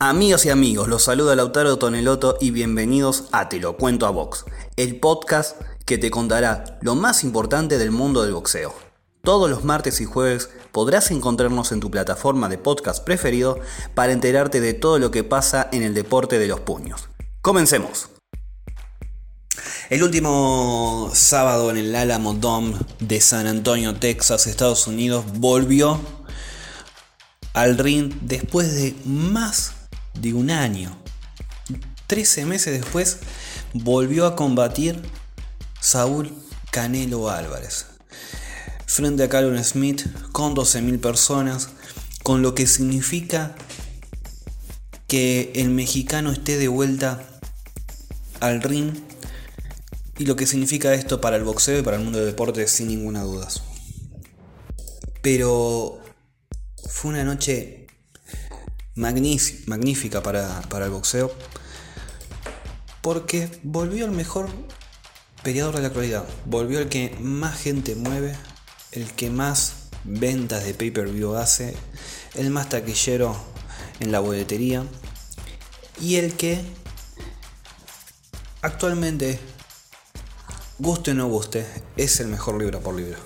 Amigos y amigos, los saluda Lautaro Toneloto y bienvenidos a Te lo cuento a Box, el podcast que te contará lo más importante del mundo del boxeo. Todos los martes y jueves podrás encontrarnos en tu plataforma de podcast preferido para enterarte de todo lo que pasa en el deporte de los puños. Comencemos. El último sábado en el Alamo Dome de San Antonio, Texas, Estados Unidos, volvió al ring después de más de un año. 13 meses después volvió a combatir Saúl Canelo Álvarez. Frente a Calvin Smith con 12.000 personas, con lo que significa que el mexicano esté de vuelta al ring y lo que significa esto para el boxeo y para el mundo del deporte sin ninguna duda. Pero fue una noche magnífica para, el boxeo. Porque volvió el mejor peleador de la actualidad. Volvió el que más gente mueve, el que más ventas de pay-per-view hace, el más taquillero en la boletería y el que actualmente, guste o no guste, es el mejor libro por libro.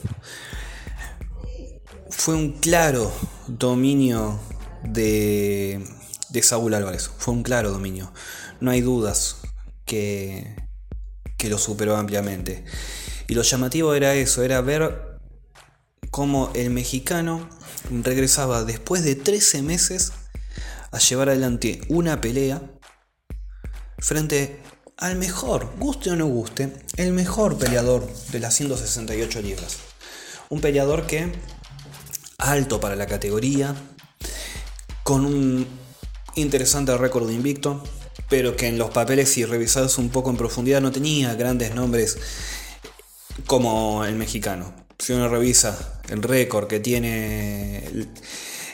Fue un claro dominio de, de Saúl Álvarez. Fue un claro dominio. No hay dudas que, que lo superó ampliamente. Y lo llamativo era eso, era ver cómo el mexicano regresaba después de 13 meses a llevar adelante una pelea frente al mejor, guste o no guste, el mejor peleador de las 168 libras. Un peleador que, alto para la categoría, con un interesante récord de invicto, pero que en los papeles, si revisados un poco en profundidad, no tenía grandes nombres como el mexicano. Si uno revisa el récord que tiene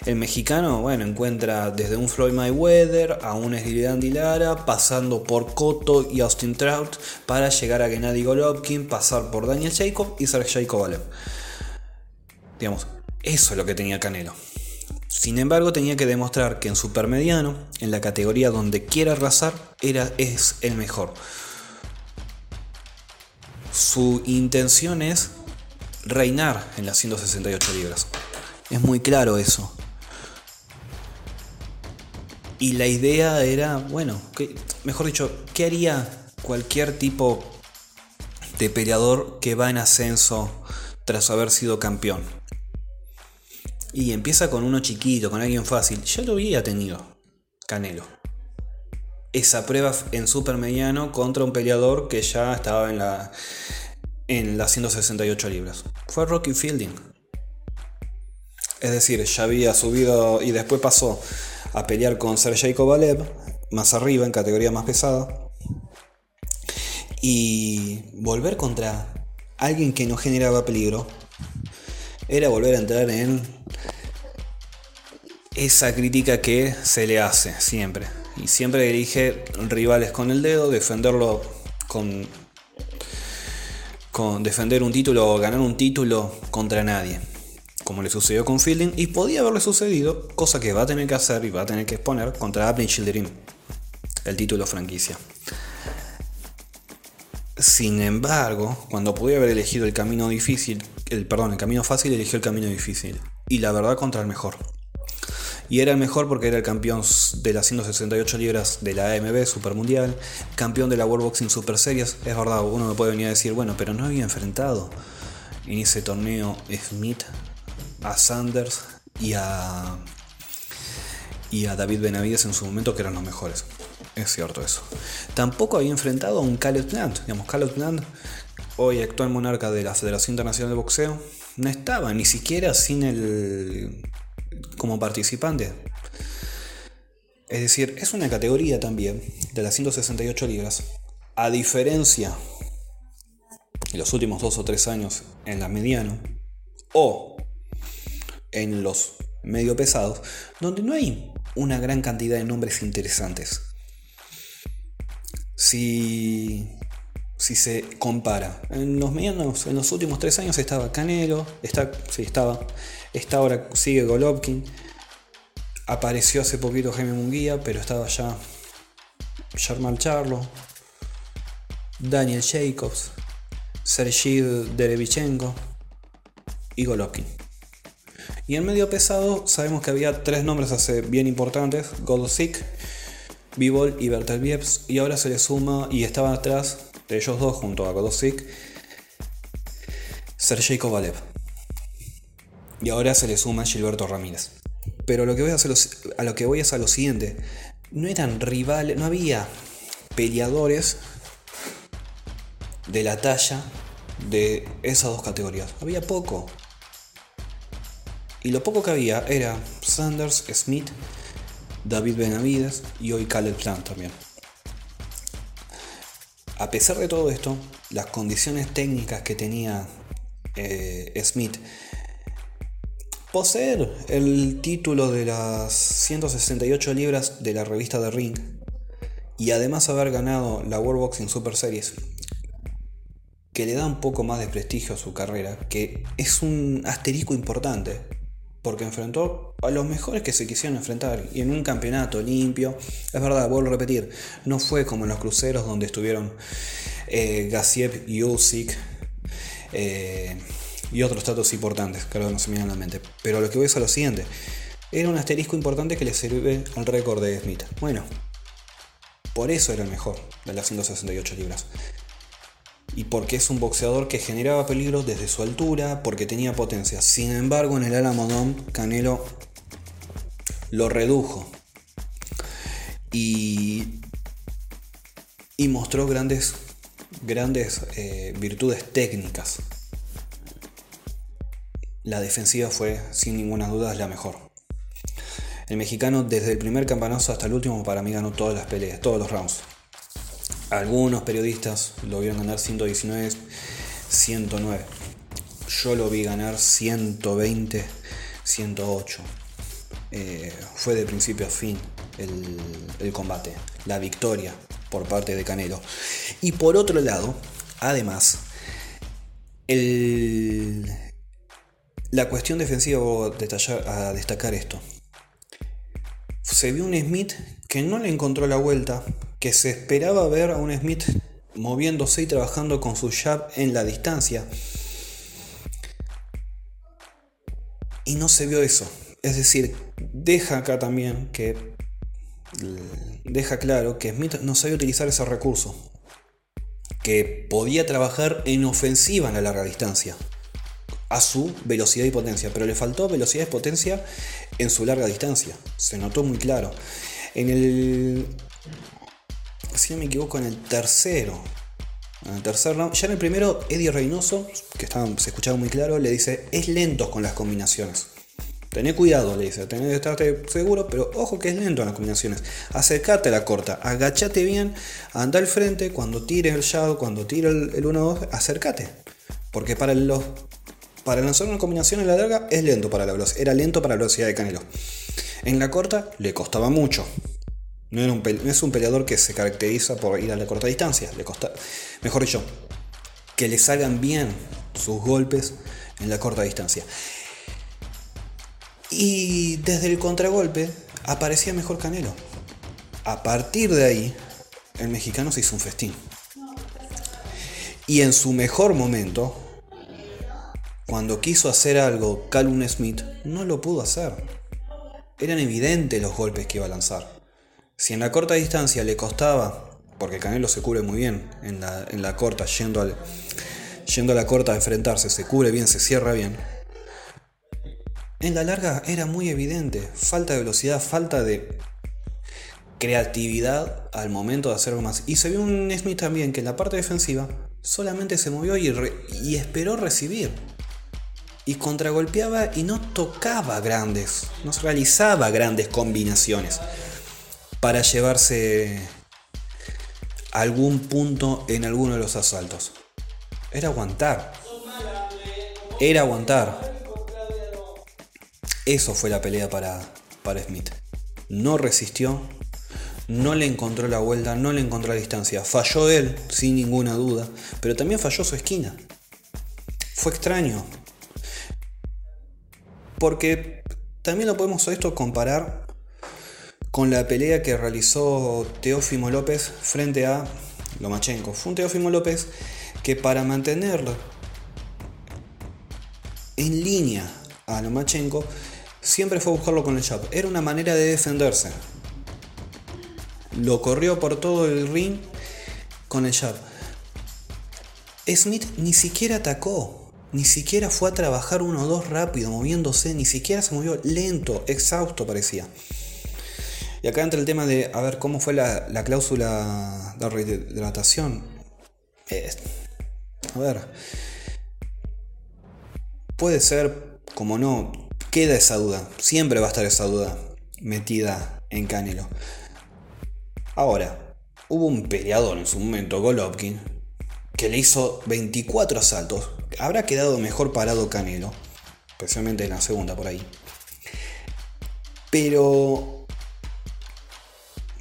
el, mexicano, bueno, encuentra desde un Floyd Mayweather a un Andy Lara, pasando por Cotto y Austin Trout, para llegar a Gennady Golovkin, pasar por Daniel Jacob y Sergey Kovalev. Digamos, eso es lo que tenía Canelo. Sin embargo, tenía que demostrar que en supermediano, en la categoría donde quiera arrasar, era, es el mejor. Su intención es reinar en las 168 libras. Es muy claro eso. Y la idea era, bueno, mejor dicho, ¿qué haría cualquier tipo de peleador que va en ascenso tras haber sido campeón? Y empieza con uno chiquito, con alguien fácil. Ya lo había tenido Canelo. Esa prueba en super mediano contra un peleador que ya estaba en la en las 168 libras. Fue Rocky Fielding. Es decir, ya había subido y después pasó a pelear con Sergey Kovalev, más arriba, en categoría más pesada. Y volver contra alguien que no generaba peligro era volver a entrar en esa crítica que se le hace siempre. Y siempre dirige rivales con el dedo, defenderlo con, con defender un título o ganar un título contra nadie. Como le sucedió con Fielding y podía haberle sucedido, cosa que va a tener que hacer y va a tener que exponer contra Abner Childerin, el título franquicia. Sin embargo, cuando podía haber elegido el camino difícil, el perdón, el camino fácil, eligió el camino difícil. Y la verdad contra el mejor. Y era el mejor porque era el campeón de las 168 libras de la AMB Super Mundial, campeón de la World Boxing Super Series. Es verdad, uno me puede venir a decir, bueno, pero no había enfrentado en ese torneo Smith a Sanders y a, y a David Benavides en su momento, que eran los mejores. Es cierto eso. Tampoco había enfrentado a un Caleb Plant. Digamos, Caleb Plant, hoy actual monarca de la Federación Internacional de Boxeo, no estaba ni siquiera sin el como participante. Es decir, es una categoría también de las 168 libras. A diferencia en los últimos dos o tres años en la mediano o en los medio pesados, donde no hay una gran cantidad de nombres interesantes. Si, si se compara, en los medianos, en los últimos tres años estaba Canelo, está, sí, estaba Está ahora sigue Golovkin. Apareció hace poquito Jaime Munguía, pero estaba ya Germán Charlo, Daniel Jacobs, Sergei Derevichenko y Golovkin. Y en medio pesado sabemos que había tres nombres hace bien importantes, Golosik, Bivol y Bertel Vieps, y ahora se le suma y estaba atrás de ellos dos junto a Golosik, Sergei Kovalev. Y ahora se le suma Gilberto Ramírez. Pero lo que voy a, hacer, lo que voy es a lo siguiente. No eran rivales, no había peleadores de la talla de esas dos categorías. Había poco. Y lo poco que había era Sanders, Smith, David Benavides y hoy Caleb Plant también. A pesar de todo esto, las condiciones técnicas que tenía eh, Smith Poseer el título de las 168 libras de la revista The Ring y además haber ganado la World Boxing Super Series, que le da un poco más de prestigio a su carrera, que es un asterisco importante, porque enfrentó a los mejores que se quisieron enfrentar y en un campeonato limpio. Es verdad, vuelvo a repetir, no fue como en los cruceros donde estuvieron eh, Gassiev y Usyk. Eh, y otros datos importantes que ahora no se me a la mente. Pero lo que voy es lo siguiente. Era un asterisco importante que le sirve al récord de Smith. Bueno, por eso era el mejor de las 168 libras. Y porque es un boxeador que generaba peligro desde su altura, porque tenía potencia. Sin embargo, en el Alamodón, Canelo lo redujo. Y, y mostró grandes, grandes eh, virtudes técnicas la defensiva fue sin ninguna duda la mejor. El mexicano desde el primer campanazo hasta el último para mí ganó todas las peleas, todos los rounds. Algunos periodistas lo vieron ganar 119, 109. Yo lo vi ganar 120, 108. Eh, fue de principio a fin el, combate, la victoria por parte de Canelo. Y por otro lado, además, el, la cuestión defensiva, voy a, destacar esto. Se vio un Smith que no le encontró la vuelta, que se esperaba ver a un Smith moviéndose y trabajando con su jab en la distancia. Y no se vio eso. Es decir, deja acá también que deja claro que Smith no sabía utilizar ese recurso. Que podía trabajar en ofensiva en la larga distancia a su velocidad y potencia, pero le faltó velocidad y potencia en su larga distancia. Se notó muy claro. En el. Si no me equivoco, en el tercero. En el tercer round. Ya en el primero, Eddie Reynoso, que se escuchaba muy claro, le dice: es lento con las combinaciones. Tené cuidado, le dice, tenés que estarte seguro, pero ojo que es lento en las combinaciones. Acercate a la corta, agachate bien, anda al frente, cuando tires el shadow, cuando tire el, el 1-2, acércate. Porque para para lanzar una combinación en la larga es lento para la velocidad. Era lento para la velocidad de Canelo. En la corta le costaba mucho. No, es un peleador que se caracteriza por ir a la corta distancia. Le costa, mejor dicho, que le salgan bien sus golpes en la corta distancia. Y desde el contragolpe aparecía mejor Canelo. A partir de ahí, el mexicano se hizo un festín. Y en su mejor momento, cuando quiso hacer algo Calum Smith, no lo pudo hacer. Eran evidentes los golpes que iba a lanzar. Si en la corta distancia le costaba, porque Canelo se cubre muy bien en la, corta, yendo, al, yendo a la corta a enfrentarse, se cubre bien, se cierra bien. En la larga era muy evidente, falta de velocidad, falta de creatividad al momento de hacer más. Y se vio un Smith también que en la parte defensiva solamente se movió y, y esperó recibir y contragolpeaba y no tocaba grandes, no realizaba grandes combinaciones para llevarse algún punto en alguno de los asaltos. Era aguantar. Era aguantar. Eso fue la pelea para, para Smith. No resistió, no le encontró la vuelta, no le encontró la distancia. Falló él, sin ninguna duda, pero también falló su esquina. Fue extraño, porque también lo podemos esto comparar con la pelea que realizó Teófimo López frente a Lomachenko. Fue un Teófimo López que para mantenerlo en línea a Lomachenko siempre fue a buscarlo con el jab. Era una manera de defenderse. Lo corrió por todo el ring con el jab. Smith ni siquiera atacó, ni siquiera fue a trabajar uno o dos rápido, moviéndose, ni siquiera se movió lento, exhausto parecía. Y acá entra el tema de, a ver, cómo fue la, cláusula de rehidratación. a ver, puede ser, como no, queda esa duda, siempre va a estar esa duda metida en Canelo. Ahora, hubo un peleador en su momento, Golovkin, que le hizo 24 asaltos. Habrá quedado mejor parado Canelo, especialmente en la segunda por ahí. Pero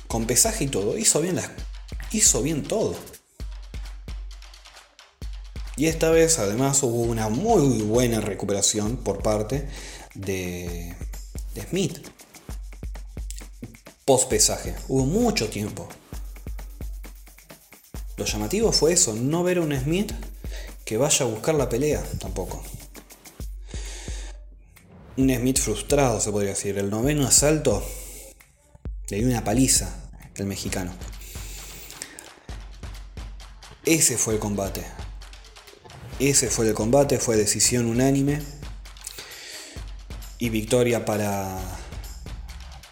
con pesaje y todo, hizo bien las hizo bien todo. Y esta vez además hubo una muy buena recuperación por parte de, de Smith. Post pesaje. Hubo mucho tiempo lo llamativo fue eso, no ver a un Smith que vaya a buscar la pelea tampoco. Un Smith frustrado, se podría decir. El noveno asalto le dio una paliza el mexicano. Ese fue el combate. Ese fue el combate, fue decisión unánime. Y victoria para,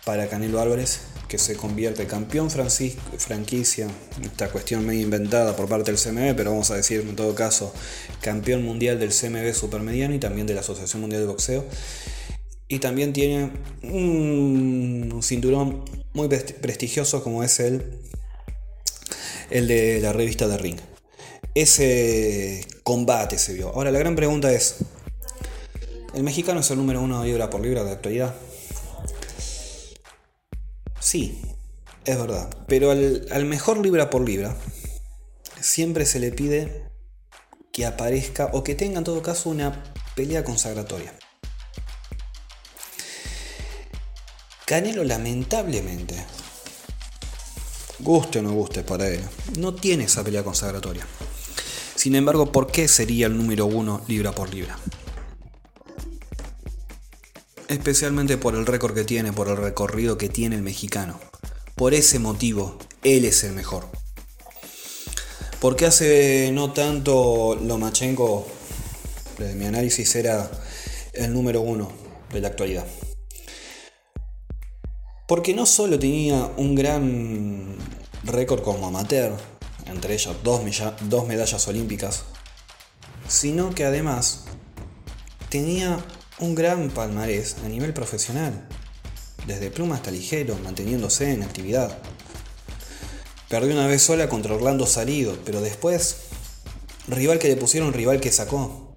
para Canelo Álvarez que se convierte campeón franquicia, esta cuestión medio inventada por parte del CMB, pero vamos a decir en todo caso campeón mundial del CMB supermediano y también de la Asociación Mundial de Boxeo. Y también tiene un cinturón muy prestigioso como es el, el de la revista de Ring. Ese combate se vio. Ahora la gran pregunta es, ¿el mexicano es el número uno libra por libra de actualidad? Sí, es verdad. Pero al, mejor libra por libra siempre se le pide que aparezca o que tenga en todo caso una pelea consagratoria. Canelo lamentablemente, guste o no guste para él, no tiene esa pelea consagratoria. Sin embargo, ¿por qué sería el número uno libra por libra? especialmente por el récord que tiene, por el recorrido que tiene el mexicano. Por ese motivo, él es el mejor. Porque hace no tanto Lomachenko, mi análisis, era el número uno de la actualidad. Porque no solo tenía un gran récord como amateur, entre ellos dos, dos medallas olímpicas, sino que además tenía un gran palmarés a nivel profesional, desde pluma hasta ligero, manteniéndose en actividad. Perdió una vez sola contra Orlando Salido, pero después, rival que le pusieron, rival que sacó.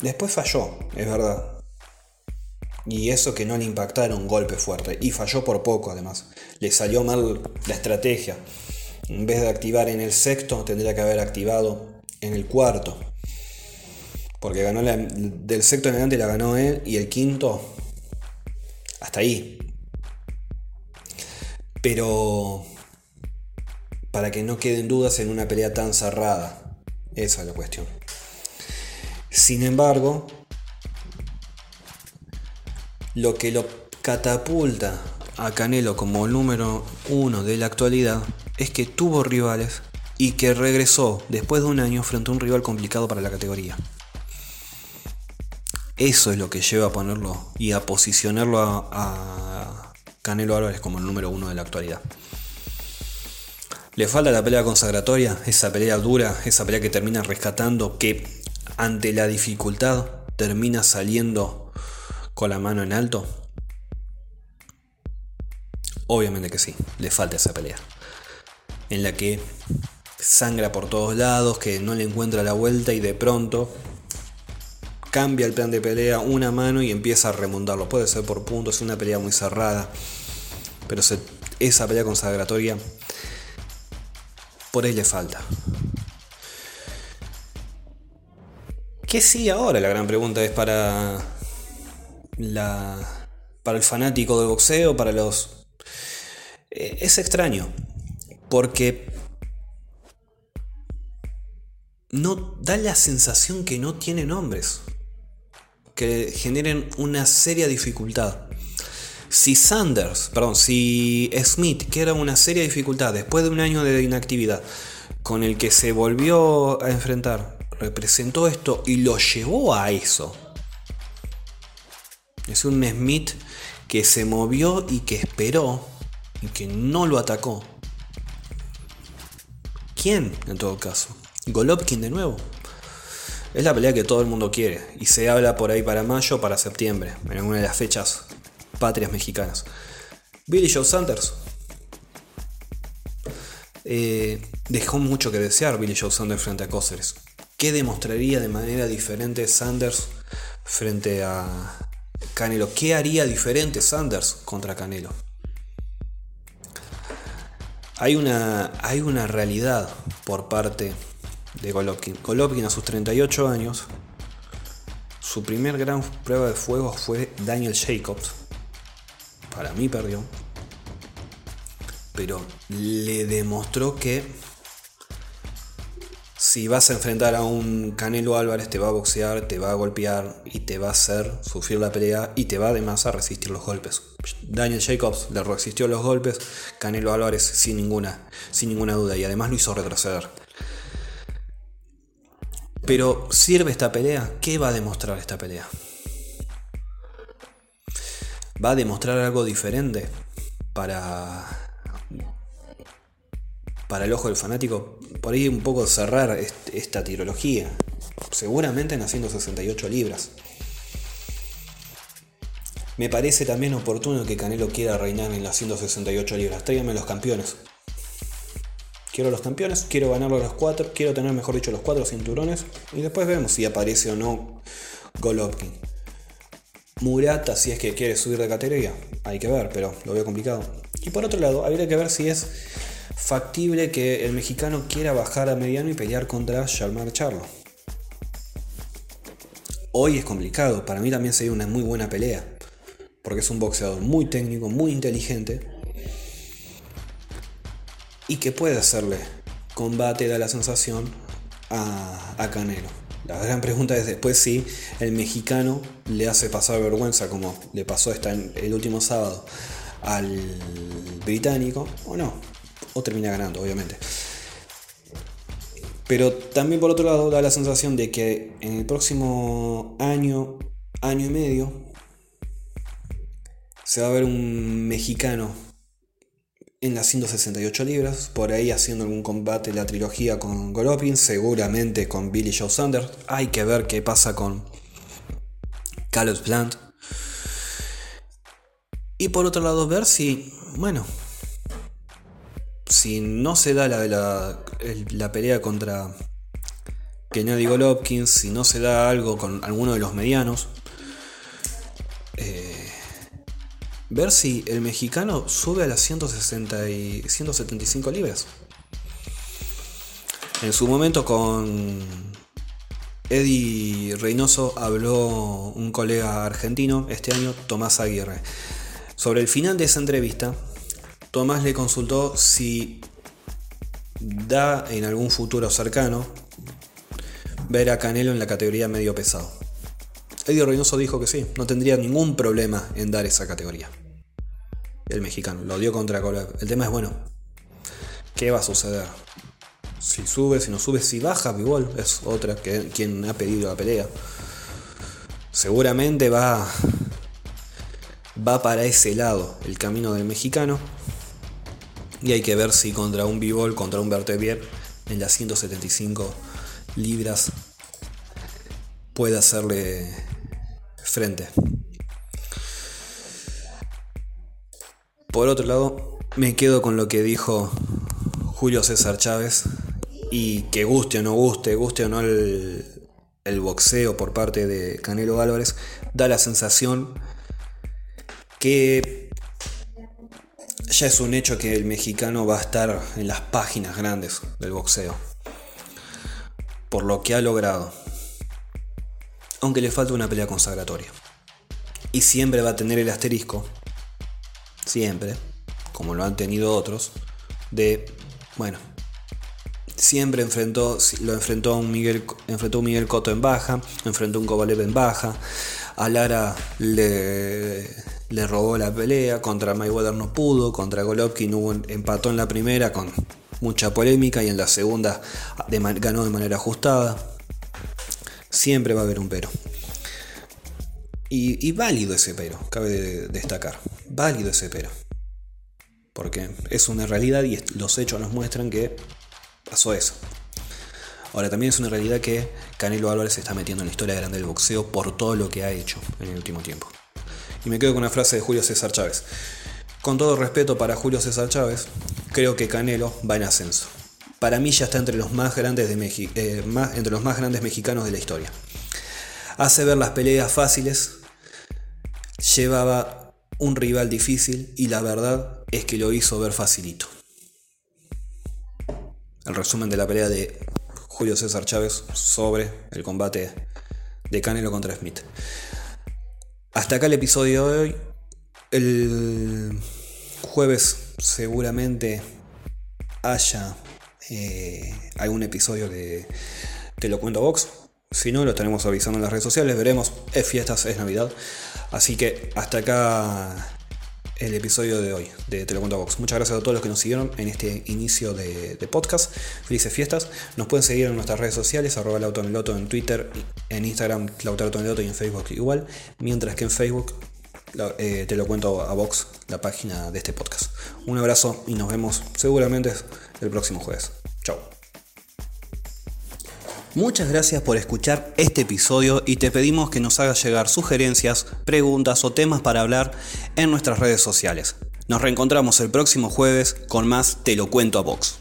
Después falló, es verdad. Y eso que no le impactaron golpe fuerte. Y falló por poco además. Le salió mal la estrategia. En vez de activar en el sexto, tendría que haber activado en el cuarto. Porque ganó del sexto en adelante la ganó él y el quinto hasta ahí. Pero para que no queden dudas en una pelea tan cerrada. Esa es la cuestión. Sin embargo, lo que lo catapulta a Canelo como número uno de la actualidad es que tuvo rivales y que regresó después de un año frente a un rival complicado para la categoría. Eso es lo que lleva a ponerlo y a posicionarlo a, Canelo Álvarez como el número uno de la actualidad. Le falta la pelea consagratoria, esa pelea dura, esa pelea que termina rescatando, que ante la dificultad termina saliendo con la mano en alto. Obviamente que sí, le falta esa pelea. En la que sangra por todos lados, que no le encuentra la vuelta y de pronto cambia el plan de pelea una mano y empieza a remontarlo. Puede ser por puntos, es una pelea muy cerrada. Pero esa pelea consagratoria, por ahí le falta. ¿Qué sí ahora? La gran pregunta es para para el fanático del boxeo, para los... Eh, es extraño, porque no da la sensación que no tiene nombres, que generen una seria dificultad. Si Sanders, perdón, si Smith, que era una seria dificultad después de un año de inactividad, con el que se volvió a enfrentar, representó esto y lo llevó a eso. Es un Smith que se movió y que esperó y que no lo atacó. ¿Quién en todo caso? Golovkin de nuevo. Es la pelea que todo el mundo quiere y se habla por ahí para mayo, para septiembre, en alguna de las fechas patrias mexicanas. Billy Joe Sanders. Eh, dejó mucho que desear Billy Joe Sanders frente a Cóceres. ¿Qué demostraría de manera diferente Sanders frente a Canelo? ¿Qué haría diferente Sanders contra Canelo? Hay una, hay una realidad por parte de Golovkin. Golovkin a sus 38 años, su primer gran prueba de fuego fue Daniel Jacobs. Para mí perdió. Pero le demostró que si vas a enfrentar a un Canelo Álvarez, te va a boxear, te va a golpear y te va a hacer sufrir la pelea y te va además a resistir los golpes. Daniel Jacobs le resistió los golpes, Canelo Álvarez sin ninguna, sin ninguna duda y además lo hizo retroceder. Pero ¿sirve esta pelea? ¿Qué va a demostrar esta pelea? ¿Va a demostrar algo diferente para, para el ojo del fanático? Por ahí un poco cerrar esta tirología. Seguramente en las 168 libras. Me parece también oportuno que Canelo quiera reinar en las 168 libras. Tráigame los campeones. Quiero los campeones, quiero ganarlo los cuatro, quiero tener, mejor dicho, los cuatro cinturones. Y después vemos si aparece o no Golovkin. Murata, si es que quiere subir de categoría, hay que ver, pero lo veo complicado. Y por otro lado, habría que ver si es factible que el mexicano quiera bajar a mediano y pelear contra Shalmar Charlo. Hoy es complicado, para mí también sería una muy buena pelea, porque es un boxeador muy técnico, muy inteligente y que puede hacerle combate, da la sensación, a, Canelo. La gran pregunta es después si el mexicano le hace pasar vergüenza como le pasó esta, el último sábado al británico o no. O termina ganando, obviamente. Pero también por otro lado da la sensación de que en el próximo año, año y medio, se va a ver un mexicano en las 168 libras, por ahí haciendo algún combate la trilogía con Golovkin, seguramente con Billy Joe Sanders. Hay que ver qué pasa con Caleb Plant. Y por otro lado, ver si, bueno, si no se da la, la, pelea contra Kennedy Golovkin, si no se da algo con alguno de los medianos, eh, ver si el mexicano sube a las 160 y 175 libras. En su momento con Eddie Reynoso habló un colega argentino este año, Tomás Aguirre. Sobre el final de esa entrevista, Tomás le consultó si da en algún futuro cercano ver a Canelo en la categoría medio pesado. Eddie Reynoso dijo que sí, no tendría ningún problema en dar esa categoría. El mexicano, lo dio contra Cola. El tema es, bueno, ¿qué va a suceder? Si sube, si no sube, si baja, igual es otra que quien ha pedido la pelea. Seguramente va, va para ese lado el camino del mexicano. Y hay que ver si contra un Bivol, contra un Bertevier en las 175 libras puede hacerle frente. Por otro lado, me quedo con lo que dijo Julio César Chávez y que guste o no guste, guste o no el, boxeo por parte de Canelo Álvarez, da la sensación que ya es un hecho que el mexicano va a estar en las páginas grandes del boxeo. Por lo que ha logrado aunque le falta una pelea consagratoria. Y siempre va a tener el asterisco, siempre, como lo han tenido otros, de, bueno, siempre enfrentó, lo enfrentó a un Miguel, enfrentó un Miguel Cotto en baja, enfrentó a un Kovalev en baja, a Lara le, le robó la pelea, contra Mayweather no pudo, contra Golovkin empató en la primera con mucha polémica y en la segunda ganó de manera ajustada. Siempre va a haber un pero. Y, válido ese pero, cabe destacar. Válido ese pero. Porque es una realidad y los hechos nos muestran que pasó eso. Ahora, también es una realidad que Canelo Álvarez se está metiendo en la historia grande del boxeo por todo lo que ha hecho en el último tiempo. Y me quedo con una frase de Julio César Chávez. Con todo respeto para Julio César Chávez, creo que Canelo va en ascenso. Para mí ya está entre los más grandes, de eh, entre los más grandes mexicanos de la historia. Hace ver las peleas fáciles, llevaba un rival difícil y la verdad es que lo hizo ver facilito. El resumen de la pelea de Julio César Chávez sobre el combate de Canelo contra Smith. Hasta acá el episodio de hoy. El jueves seguramente haya eh, algún episodio de Te lo cuento Vox. Si no, lo tenemos avisando en las redes sociales. Veremos. Es fiestas, es Navidad. Así que hasta acá el episodio de hoy de Te lo cuento Vox. Muchas gracias a todos los que nos siguieron en este inicio de, podcast. Felices fiestas. Nos pueden seguir en nuestras redes sociales, arroba Loto en Twitter, en Instagram Loto y en Facebook igual. Mientras que en Facebook eh, te lo cuento a Vox, la página de este podcast. Un abrazo y nos vemos seguramente el próximo jueves. Chao. Muchas gracias por escuchar este episodio y te pedimos que nos hagas llegar sugerencias, preguntas o temas para hablar en nuestras redes sociales. Nos reencontramos el próximo jueves con más Te lo cuento a Vox.